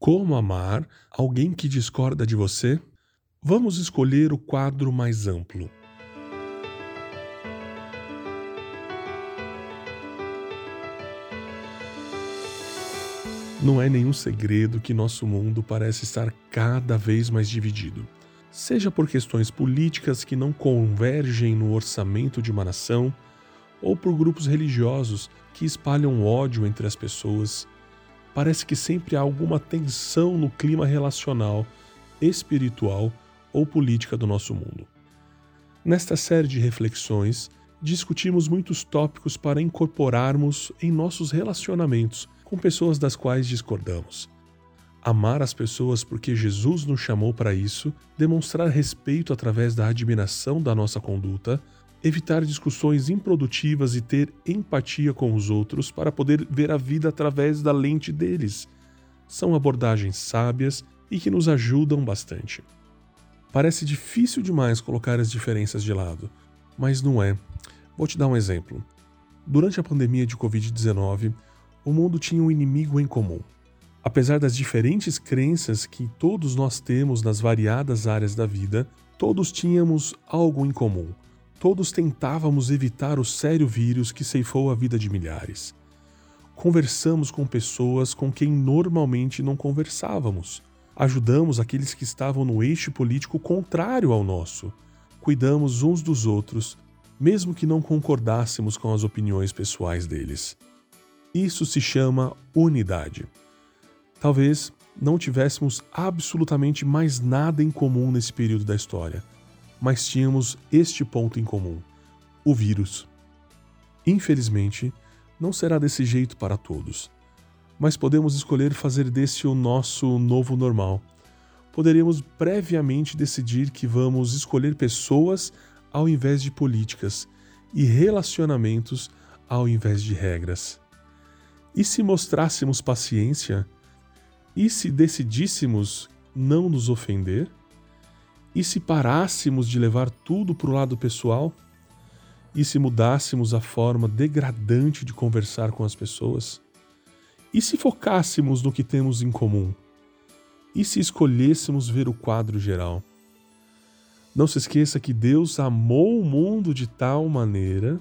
Como amar alguém que discorda de você? Vamos escolher o quadro mais amplo. Não é nenhum segredo que nosso mundo parece estar cada vez mais dividido. Seja por questões políticas que não convergem no orçamento de uma nação, ou por grupos religiosos que espalham ódio entre as pessoas, parece que sempre há alguma tensão no clima relacional, espiritual ou política do nosso mundo. Nesta série de reflexões, discutimos muitos tópicos para incorporarmos em nossos relacionamentos com pessoas das quais discordamos. Amar as pessoas porque Jesus nos chamou para isso, demonstrar respeito através da admiração da nossa conduta, evitar discussões improdutivas e ter empatia com os outros para poder ver a vida através da lente deles. São abordagens sábias e que nos ajudam bastante. Parece difícil demais colocar as diferenças de lado, mas não é. Vou te dar um exemplo. Durante a pandemia de Covid-19, o mundo tinha um inimigo em comum. Apesar das diferentes crenças que todos nós temos nas variadas áreas da vida, todos tínhamos algo em comum. Todos tentávamos evitar o sério vírus que ceifou a vida de milhares. Conversamos com pessoas com quem normalmente não conversávamos. Ajudamos aqueles que estavam no eixo político contrário ao nosso. Cuidamos uns dos outros, mesmo que não concordássemos com as opiniões pessoais deles. Isso se chama unidade. Talvez não tivéssemos absolutamente mais nada em comum nesse período da história, mas tínhamos este ponto em comum: o vírus. Infelizmente, não será desse jeito para todos, mas podemos escolher fazer desse o nosso novo normal. Poderíamos previamente decidir que vamos escolher pessoas ao invés de políticas e relacionamentos ao invés de regras. E se mostrássemos paciência? E se decidíssemos não nos ofender? E se parássemos de levar tudo para o lado pessoal? E se mudássemos a forma degradante de conversar com as pessoas? E se focássemos no que temos em comum? E se escolhêssemos ver o quadro geral? Não se esqueça que Deus amou o mundo de tal maneira,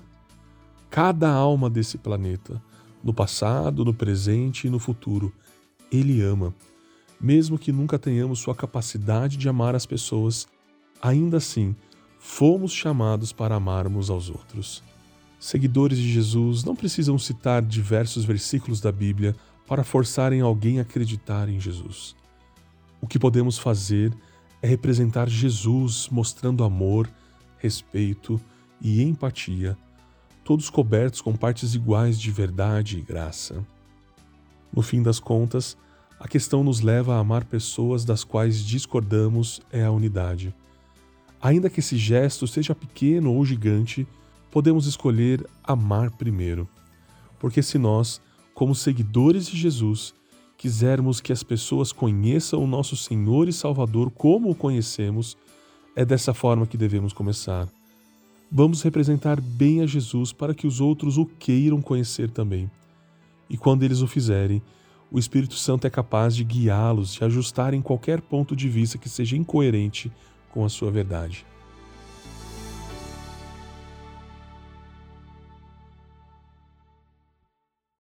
cada alma desse planeta, no passado, no presente e no futuro. Ele ama. Mesmo que nunca tenhamos sua capacidade de amar as pessoas, ainda assim, fomos chamados para amarmos aos outros. Seguidores de Jesus não precisam citar diversos versículos da Bíblia para forçarem alguém a acreditar em Jesus. O que podemos fazer é representar Jesus mostrando amor, respeito e empatia todos cobertos com partes iguais de verdade e graça. No fim das contas, a questão nos leva a amar pessoas das quais discordamos é a unidade. Ainda que esse gesto seja pequeno ou gigante, podemos escolher amar primeiro. Porque se nós, como seguidores de Jesus, quisermos que as pessoas conheçam o nosso Senhor e Salvador como o conhecemos, é dessa forma que devemos começar Vamos representar bem a Jesus para que os outros o queiram conhecer também. E quando eles o fizerem, o Espírito Santo é capaz de guiá-los e ajustar em qualquer ponto de vista que seja incoerente com a sua verdade.